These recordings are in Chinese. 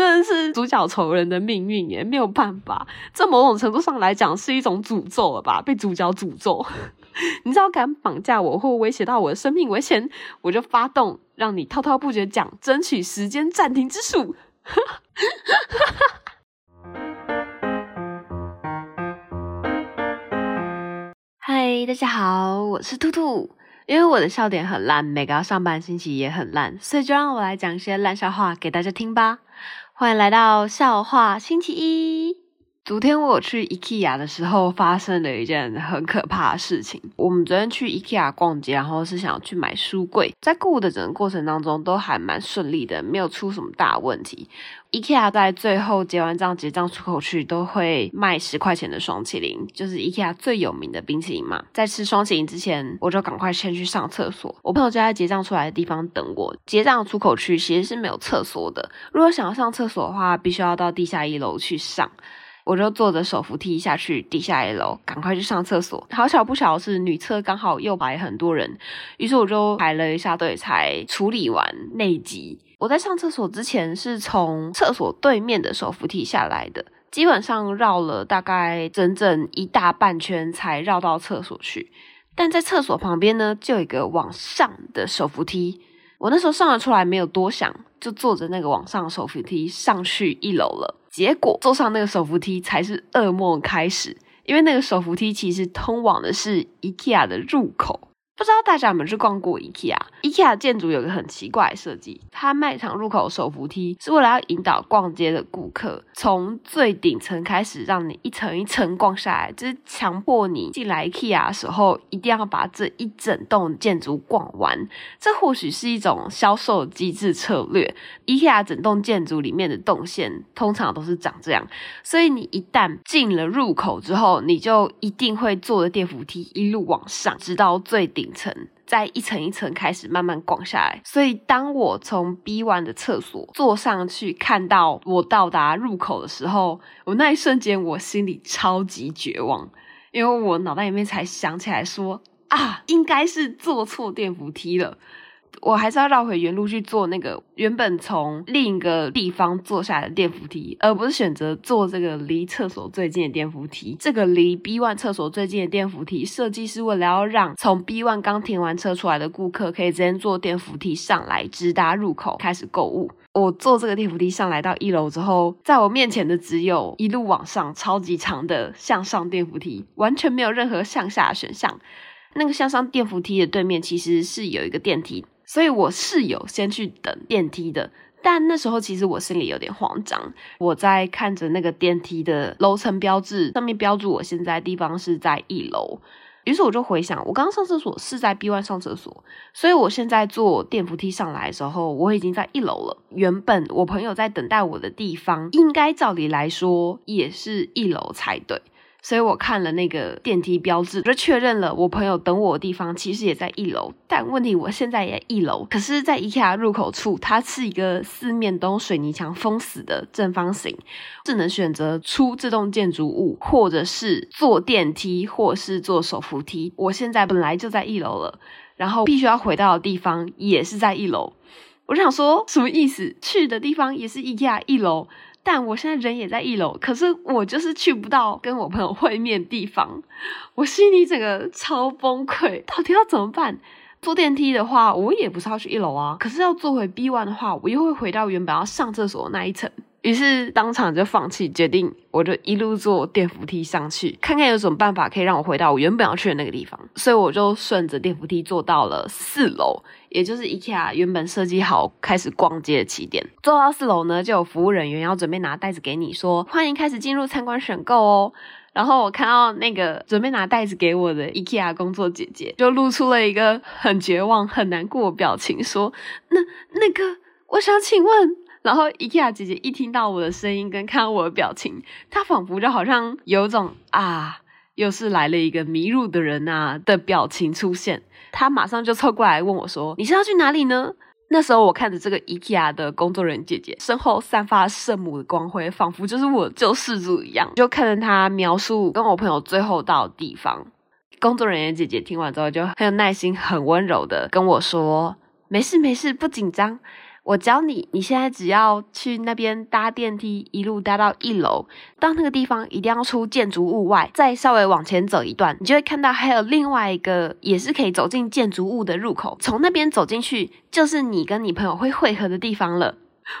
真的是主角仇人的命运耶，没有办法。这某种程度上来讲是一种诅咒了吧？被主角诅咒。你只要敢绑架我或威胁到我的生命危险，我就发动让你滔滔不绝讲，争取时间暂停之术。嗨，大家好，我是兔兔。因为我的笑点很烂，每个上班星期也很烂，所以就让我来讲一些烂笑话给大家听吧。欢迎来到笑话星期一。昨天我去 IKEA 的时候，发生了一件很可怕的事情。我们昨天去 IKEA 逛街，然后是想要去买书柜，在购物的整个过程当中都还蛮顺利的，没有出什么大问题。IKEA 在最后结完账结账出口区都会卖十块钱的双淇淋，就是 IKEA 最有名的冰淇淋嘛。在吃双淇淋之前，我就赶快先去上厕所。我朋友就在结账出来的地方等我。结账出口区其实是没有厕所的，如果想要上厕所的话，必须要到地下一楼去上。我就坐着手扶梯下去地下一楼，赶快去上厕所。好巧不巧是女厕刚好又排很多人，于是我就排了一下队才处理完内急。我在上厕所之前是从厕所对面的手扶梯下来的，基本上绕了大概整整一大半圈才绕到厕所去。但在厕所旁边呢，就有一个往上的手扶梯。我那时候上了出来，没有多想，就坐着那个往上手扶梯上去一楼了。结果坐上那个手扶梯才是噩梦开始，因为那个手扶梯其实通往的是 IKEA 的入口。不知道大家有没有去逛过 IKEA？IKEA 建筑有个很奇怪的设计，它卖场入口手扶梯是为了要引导逛街的顾客从最顶层开始，让你一层一层逛下来，就是强迫你进来 IKEA 的时候一定要把这一整栋建筑逛完。这或许是一种销售机制策略。IKEA 整栋建筑里面的动线通常都是长这样，所以你一旦进了入口之后，你就一定会坐着电扶梯一路往上，直到最顶。层再一层一层开始慢慢逛下来，所以当我从 B one 的厕所坐上去，看到我到达入口的时候，我那一瞬间我心里超级绝望，因为我脑袋里面才想起来说啊，应该是坐错电扶梯了。我还是要绕回原路去坐那个原本从另一个地方坐下来的电扶梯，而不是选择坐这个离厕所最近的电扶梯。这个离 B1 厕所最近的电扶梯设计是为了要让从 B1 刚停完车出来的顾客可以直接坐电扶梯上来，直达入口开始购物。我坐这个电扶梯上来到一楼之后，在我面前的只有一路往上超级长的向上电扶梯，完全没有任何向下的选项。那个向上电扶梯的对面其实是有一个电梯。所以我是有先去等电梯的，但那时候其实我心里有点慌张。我在看着那个电梯的楼层标志，上面标注我现在地方是在一楼。于是我就回想，我刚刚上厕所是在 B1 上厕所，所以我现在坐电扶梯上来的时候，我已经在一楼了。原本我朋友在等待我的地方，应该照理来说也是一楼才对。所以我看了那个电梯标志，就确认了我朋友等我的地方其实也在一楼。但问题我现在也一楼，可是，在 IKEA 入口处，它是一个四面都水泥墙封死的正方形，只能选择出这栋建筑物，或者是坐电梯，或是坐手扶梯。我现在本来就在一楼了，然后必须要回到的地方也是在一楼。我就想说，什么意思？去的地方也是 IKEA 一楼。但我现在人也在一楼，可是我就是去不到跟我朋友会面地方，我心里整个超崩溃，到底要怎么办？坐电梯的话，我也不是要去一楼啊，可是要坐回 B one 的话，我又会回到原本要上厕所那一层。于是当场就放弃，决定我就一路坐电扶梯上去，看看有什么办法可以让我回到我原本要去的那个地方。所以我就顺着电扶梯坐到了四楼，也就是 IKEA 原本设计好开始逛街的起点。坐到四楼呢，就有服务人员要准备拿袋子给你，说欢迎开始进入参观选购哦。然后我看到那个准备拿袋子给我的 IKEA 工作姐姐，就露出了一个很绝望、很难过的表情，说：“那那个，我想请问。”然后，IKEA 姐姐一听到我的声音跟看我的表情，她仿佛就好像有种啊，又是来了一个迷路的人啊的表情出现。她马上就凑过来问我说：“你是要去哪里呢？”那时候我看着这个 IKEA 的工作人员姐姐身后散发圣母的光辉，仿佛就是我救世主一样。就看着她描述跟我朋友最后到的地方。工作人员姐姐听完之后就很有耐心、很温柔的跟我说：“没事没事，不紧张。”我教你，你现在只要去那边搭电梯，一路搭到一楼，到那个地方一定要出建筑物外，再稍微往前走一段，你就会看到还有另外一个也是可以走进建筑物的入口，从那边走进去，就是你跟你朋友会汇合的地方了。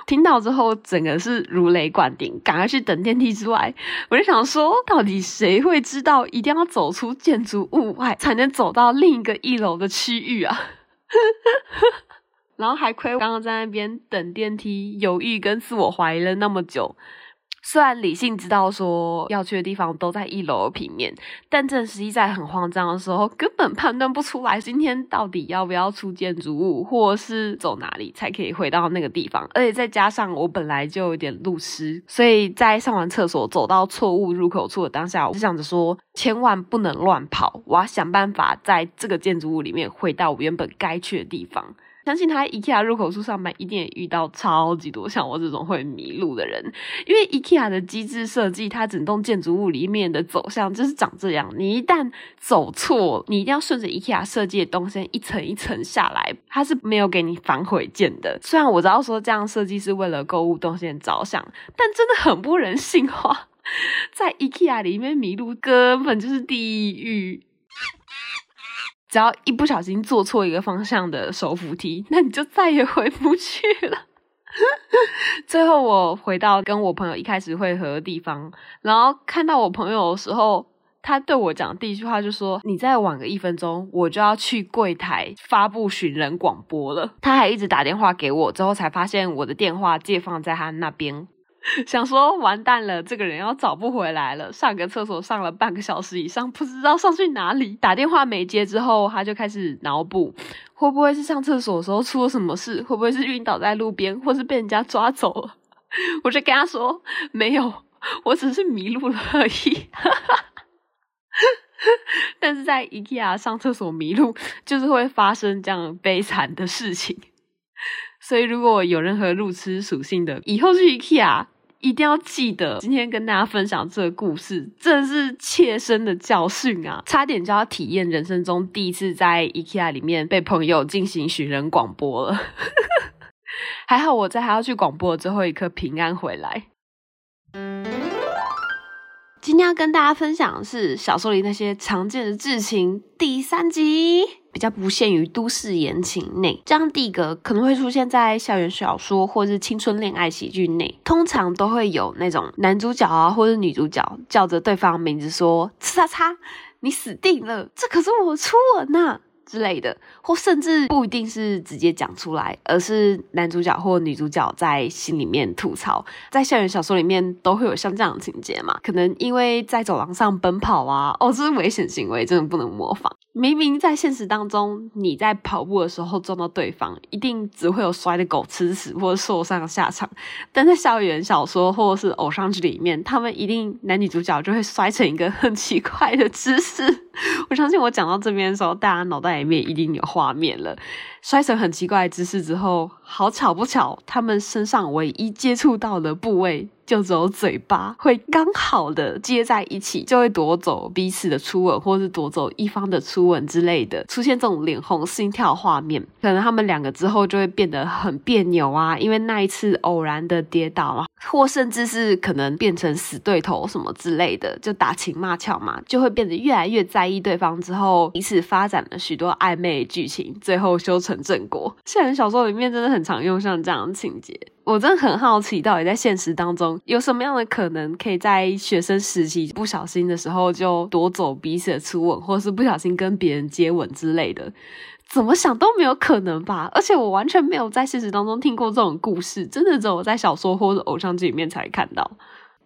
听到之后，整个是如雷贯顶，赶快去等电梯之外。我就想说，到底谁会知道一定要走出建筑物外，才能走到另一个一楼的区域啊？然后还亏刚刚在那边等电梯，犹豫跟自我怀疑了那么久。虽然理性知道说要去的地方都在一楼平面，但正实际在很慌张的时候，根本判断不出来今天到底要不要出建筑物，或是走哪里才可以回到那个地方。而且再加上我本来就有点路痴，所以在上完厕所走到错误入口处的当下，我就想着说千万不能乱跑，我要想办法在这个建筑物里面回到我原本该去的地方。相信他在 IKEA 入口处上班，一定也遇到超级多像我这种会迷路的人。因为 IKEA 的机制设计，它整栋建筑物里面的走向就是长这样。你一旦走错，你一定要顺着 IKEA 设计的动线一层一层下来，它是没有给你反悔键的。虽然我知道说这样设计是为了购物动线着想，但真的很不人性化。在 IKEA 里面迷路根本就是地狱。只要一不小心坐错一个方向的手扶梯，那你就再也回不去了。最后我回到跟我朋友一开始会合的地方，然后看到我朋友的时候，他对我讲第一句话就说：“你再晚个一分钟，我就要去柜台发布寻人广播了。”他还一直打电话给我，之后才发现我的电话借放在他那边。想说完蛋了，这个人要找不回来了。上个厕所上了半个小时以上，不知道上去哪里。打电话没接之后，他就开始脑补，会不会是上厕所的时候出了什么事？会不会是晕倒在路边，或是被人家抓走了？我就跟他说没有，我只是迷路了而已。但是在 IKEA 上厕所迷路，就是会发生这样悲惨的事情。所以，如果有任何路痴属性的，以后去 IKEA 一定要记得，今天跟大家分享这个故事，真是切身的教训啊！差点就要体验人生中第一次在 IKEA 里面被朋友进行寻人广播了。还好我在还要去广播的最后一刻平安回来。今天要跟大家分享的是小说里那些常见的剧情第三集，比较不限于都市言情内，这样地格可能会出现在校园小说或是青春恋爱喜剧内，通常都会有那种男主角啊或者女主角叫着对方名字说“叉叉叉，你死定了，这可是我初吻呐、啊”。之类的，或甚至不一定是直接讲出来，而是男主角或女主角在心里面吐槽。在校园小说里面都会有像这样的情节嘛？可能因为在走廊上奔跑啊，哦，这是危险行为，真的不能模仿。明明在现实当中，你在跑步的时候撞到对方，一定只会有摔的狗吃屎或者受伤的下场。但在校园小说或者是偶像剧里面，他们一定男女主角就会摔成一个很奇怪的姿势。我相信我讲到这边的时候，大家脑袋里面一定有画面了。摔成很奇怪的姿势之后，好巧不巧，他们身上唯一接触到的部位就只有嘴巴，会刚好的接在一起，就会夺走彼此的初吻，或是夺走一方的初吻之类的，出现这种脸红心跳画面。可能他们两个之后就会变得很别扭啊，因为那一次偶然的跌倒啊，或甚至是可能变成死对头什么之类的，就打情骂俏嘛，就会变得越来越在意对方，之后彼此发展了许多暧昧剧情，最后修成。正果，校园小说里面真的很常用像这样的情节。我真的很好奇，到底在现实当中有什么样的可能，可以在学生时期不小心的时候就夺走彼此的初吻，或是不小心跟别人接吻之类的？怎么想都没有可能吧？而且我完全没有在现实当中听过这种故事，真的只有在小说或者偶像剧里面才看到。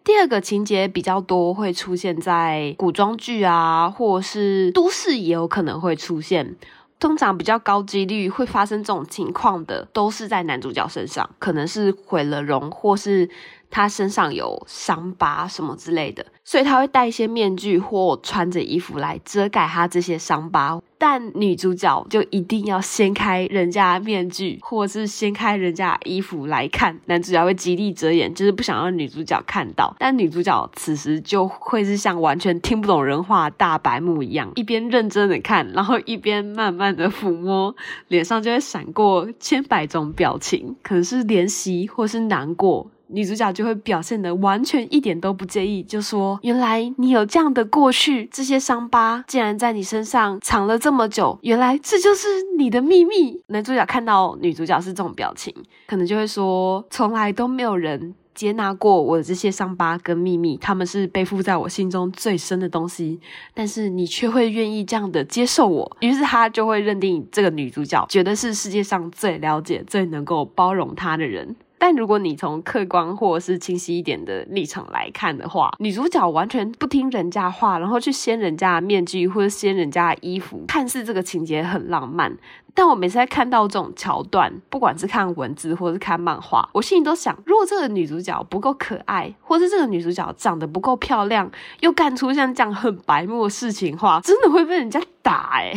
第二个情节比较多，会出现在古装剧啊，或是都市也有可能会出现。通常比较高几率会发生这种情况的，都是在男主角身上，可能是毁了容，或是他身上有伤疤什么之类的，所以他会戴一些面具或穿着衣服来遮盖他这些伤疤。但女主角就一定要掀开人家面具，或是掀开人家衣服来看，男主角会极力遮掩，就是不想让女主角看到。但女主角此时就会是像完全听不懂人话的大白目一样，一边认真的看，然后一边慢慢的抚摸，脸上就会闪过千百种表情，可能是怜惜或是难过。女主角就会表现得完全一点都不介意，就说：“原来你有这样的过去，这些伤疤竟然在你身上藏了这么久，原来这就是你的秘密。”男主角看到女主角是这种表情，可能就会说：“从来都没有人接纳过我的这些伤疤跟秘密，他们是背负在我心中最深的东西，但是你却会愿意这样的接受我。”于是他就会认定这个女主角觉得是世界上最了解、最能够包容他的人。但如果你从客观或者是清晰一点的立场来看的话，女主角完全不听人家话，然后去掀人家的面具或者掀人家的衣服，看似这个情节很浪漫。但我每次在看到这种桥段，不管是看文字或是看漫画，我心里都想：如果这个女主角不够可爱，或是这个女主角长得不够漂亮，又干出像这样很白目的事情的话，真的会被人家打欸。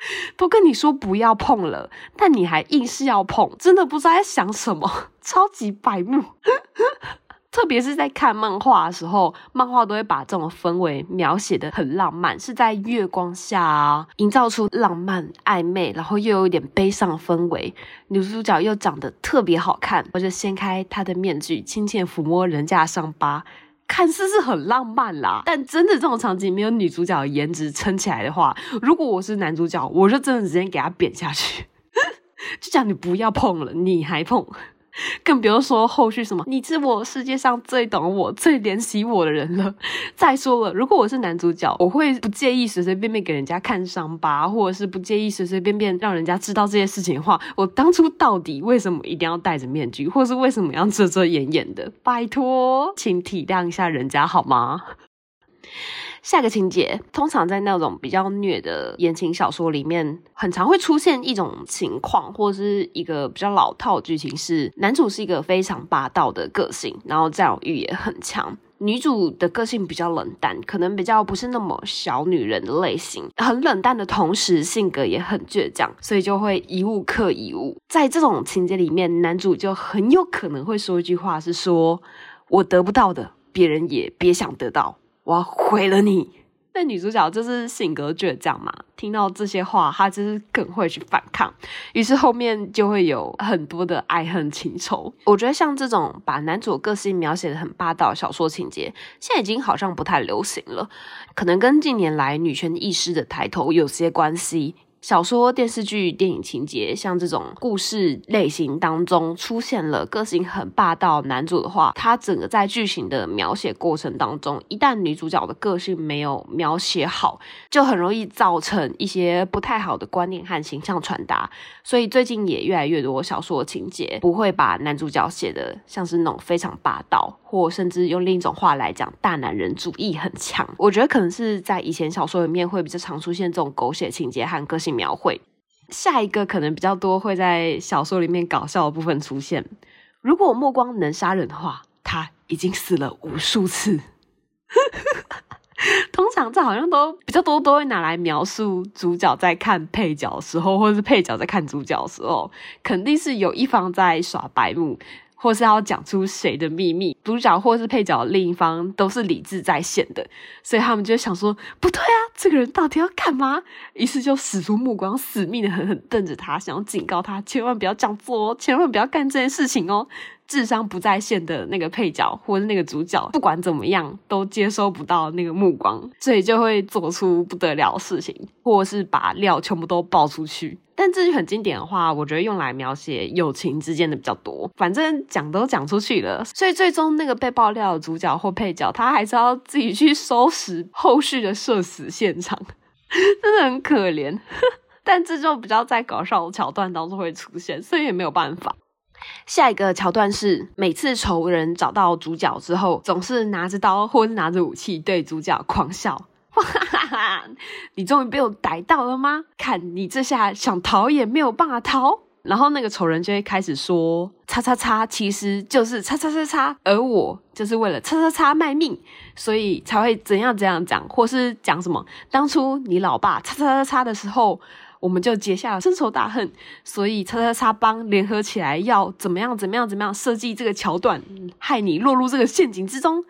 都跟你说不要碰了，但你还硬是要碰，真的不知道在想什么，超级白目。特别是在看漫画的时候，漫画都会把这种氛围描写的很浪漫，是在月光下啊，营造出浪漫暧昧，然后又有一点悲伤氛围。女主角又长得特别好看，我就掀开她的面具，轻轻抚摸人家的伤疤。看似是很浪漫啦，但真的这种场景没有女主角颜值撑起来的话，如果我是男主角，我就真的直接给他扁下去，就讲你不要碰了，你还碰。更不用说后续什么，你是我世界上最懂我、最怜惜我的人了。再说了，如果我是男主角，我会不介意随随便便给人家看伤疤，或者是不介意随随便便让人家知道这些事情的话，我当初到底为什么一定要戴着面具，或是为什么要遮遮掩掩的？拜托，请体谅一下人家好吗？下个情节，通常在那种比较虐的言情小说里面，很常会出现一种情况，或者是一个比较老套剧情是，男主是一个非常霸道的个性，然后占有欲也很强，女主的个性比较冷淡，可能比较不是那么小女人的类型，很冷淡的同时，性格也很倔强，所以就会一物克一物。在这种情节里面，男主就很有可能会说一句话，是说我得不到的，别人也别想得到。我要毁了你！但女主角就是性格倔强嘛，听到这些话，她就是更会去反抗，于是后面就会有很多的爱恨情仇。我觉得像这种把男主个性描写的很霸道的小说情节，现在已经好像不太流行了，可能跟近年来女权意识的抬头有些关系。小说、电视剧、电影情节，像这种故事类型当中出现了个性很霸道男主的话，他整个在剧情的描写过程当中，一旦女主角的个性没有描写好，就很容易造成一些不太好的观念和形象传达。所以最近也越来越多小说情节不会把男主角写的像是那种非常霸道，或甚至用另一种话来讲，大男人主义很强。我觉得可能是在以前小说里面会比较常出现这种狗血情节和个性描绘，下一个可能比较多会在小说里面搞笑的部分出现。如果目光能杀人的话，他已经死了无数次。通常这好像都比较多都会拿来描述主角在看配角的时候，或者是配角在看主角的时候，肯定是有一方在耍白目。或是要讲出谁的秘密，主角或是配角另一方都是理智在线的，所以他们就想说不对啊，这个人到底要干嘛？于是就使出目光，死命的狠狠瞪着他，想要警告他千万不要这样做哦，千万不要干这件事情哦。智商不在线的那个配角或是那个主角，不管怎么样都接收不到那个目光，所以就会做出不得了的事情，或是把料全部都爆出去。但这句很经典的话，我觉得用来描写友情之间的比较多。反正讲都讲出去了，所以最终那个被爆料的主角或配角，他还是要自己去收拾后续的社死现场，真的很可怜。但这就比较在搞笑的桥段当中会出现，所以也没有办法。下一个桥段是，每次仇人找到主角之后，总是拿着刀或是拿着武器对主角狂笑。哈哈！你终于被我逮到了吗？看你这下想逃也没有办法逃。然后那个仇人就会开始说：“叉叉叉，其实就是叉叉叉叉，而我就是为了叉叉叉卖命，所以才会怎样怎样讲，或是讲什么当初你老爸叉叉叉叉的时候。”我们就结下了深仇大恨，所以叉叉叉帮联合起来要怎么样怎么样怎么样设计这个桥段，害你落入这个陷阱之中。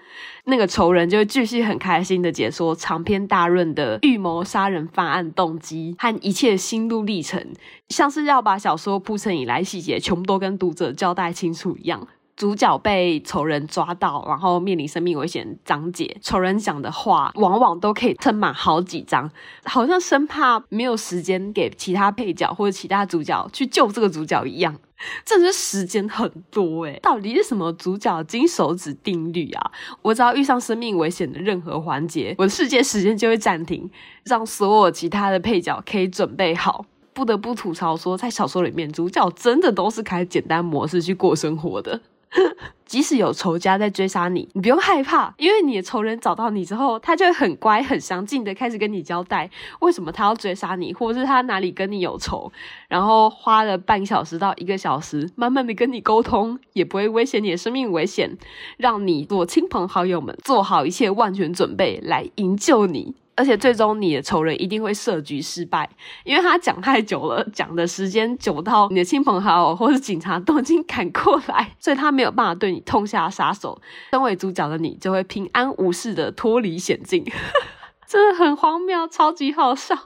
那个仇人就会继续很开心的解说长篇大论的预谋杀人犯案动机和一切心路历程，像是要把小说铺陈以来细节全部都跟读者交代清楚一样。主角被仇人抓到，然后面临生命危险，章节仇人讲的话往往都可以撑满好几章，好像生怕没有时间给其他配角或者其他主角去救这个主角一样。这是时间很多诶，到底是什么主角金手指定律啊？我只要遇上生命危险的任何环节，我的世界时间就会暂停，让所有其他的配角可以准备好。不得不吐槽说，在小说里面，主角真的都是开简单模式去过生活的。即使有仇家在追杀你，你不用害怕，因为你的仇人找到你之后，他就会很乖、很详尽的开始跟你交代为什么他要追杀你，或者是他哪里跟你有仇，然后花了半小时到一个小时，慢慢的跟你沟通，也不会威胁你的生命危险，让你做亲朋好友们做好一切万全准备来营救你。而且最终你的仇人一定会设局失败，因为他讲太久了，讲的时间久到你的亲朋好友或是警察都已经赶过来，所以他没有办法对你痛下杀手。身为主角的你就会平安无事的脱离险境，真的很荒谬，超级好笑。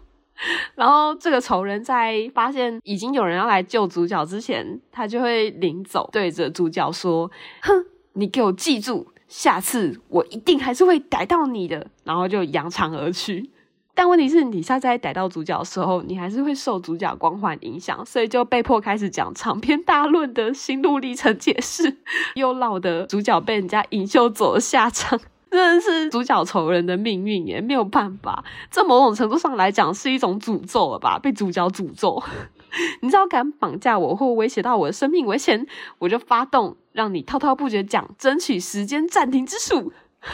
然后这个仇人在发现已经有人要来救主角之前，他就会临走，对着主角说：“哼，你给我记住。”下次我一定还是会逮到你的，然后就扬长而去。但问题是你下次在逮到主角的时候，你还是会受主角光环影响，所以就被迫开始讲长篇大论的心路历程解释，又落得主角被人家引诱走的下场，真的是主角仇人的命运也没有办法。这某种程度上来讲是一种诅咒了吧？被主角诅咒。你知道敢绑架我或威胁到我的生命危险，我就发动让你滔滔不绝讲，争取时间暂停之术。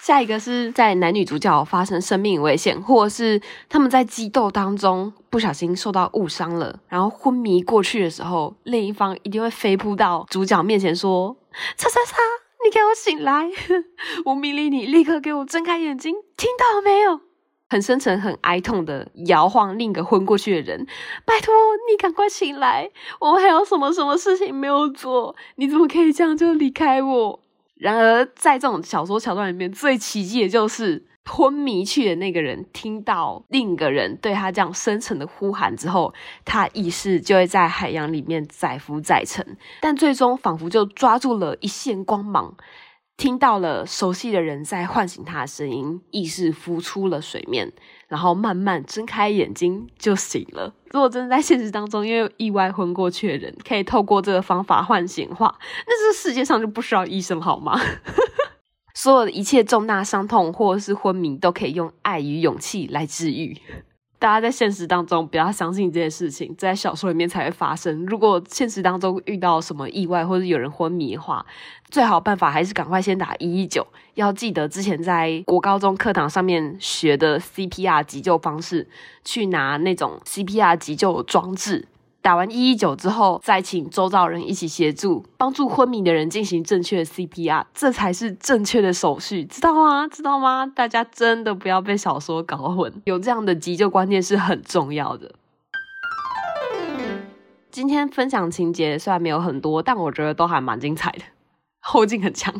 下一个是在男女主角发生生命危险，或是他们在激斗当中不小心受到误伤了，然后昏迷过去的时候，另一方一定会飞扑到主角面前说：“叉叉叉，你给我醒来！我命令你立刻给我睁开眼睛，听到没有？”很深沉、很哀痛的摇晃另一个昏过去的人，拜托你赶快醒来！我们还有什么什么事情没有做？你怎么可以这样就离开我？然而，在这种小说桥段里面，最奇迹的就是昏迷去的那个人听到另一个人对他这样深沉的呼喊之后，他意识就会在海洋里面载浮载沉，但最终仿佛就抓住了一线光芒。听到了熟悉的人在唤醒他的声音，意识浮出了水面，然后慢慢睁开眼睛就醒了。如果真的在现实当中，因为意外昏过去的人可以透过这个方法唤醒的话，那这世界上就不需要医生好吗？所有的一切重大伤痛或者是昏迷，都可以用爱与勇气来治愈。大家在现实当中不要相信这件事情，在小说里面才会发生。如果现实当中遇到什么意外或者有人昏迷的话，最好办法还是赶快先打一一九。要记得之前在国高中课堂上面学的 CPR 急救方式，去拿那种 CPR 急救装置。打完一一九之后，再请周遭人一起协助，帮助昏迷的人进行正确的 CPR，这才是正确的手续，知道吗？知道吗？大家真的不要被小说搞混，有这样的急救观念是很重要的。今天分享情节虽然没有很多，但我觉得都还蛮精彩的，后劲很强。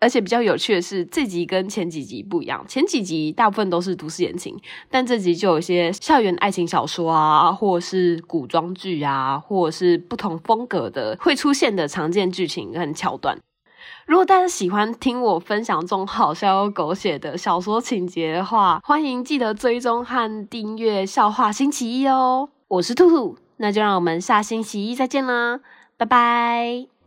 而且比较有趣的是，这集跟前几集不一样。前几集大部分都是都市言情，但这集就有一些校园爱情小说啊，或者是古装剧啊，或者是不同风格的会出现的常见剧情跟桥段。如果大家喜欢听我分享这种好笑又狗血的小说情节的话，欢迎记得追踪和订阅笑话星期一哦。我是兔兔，那就让我们下星期一再见啦，拜拜。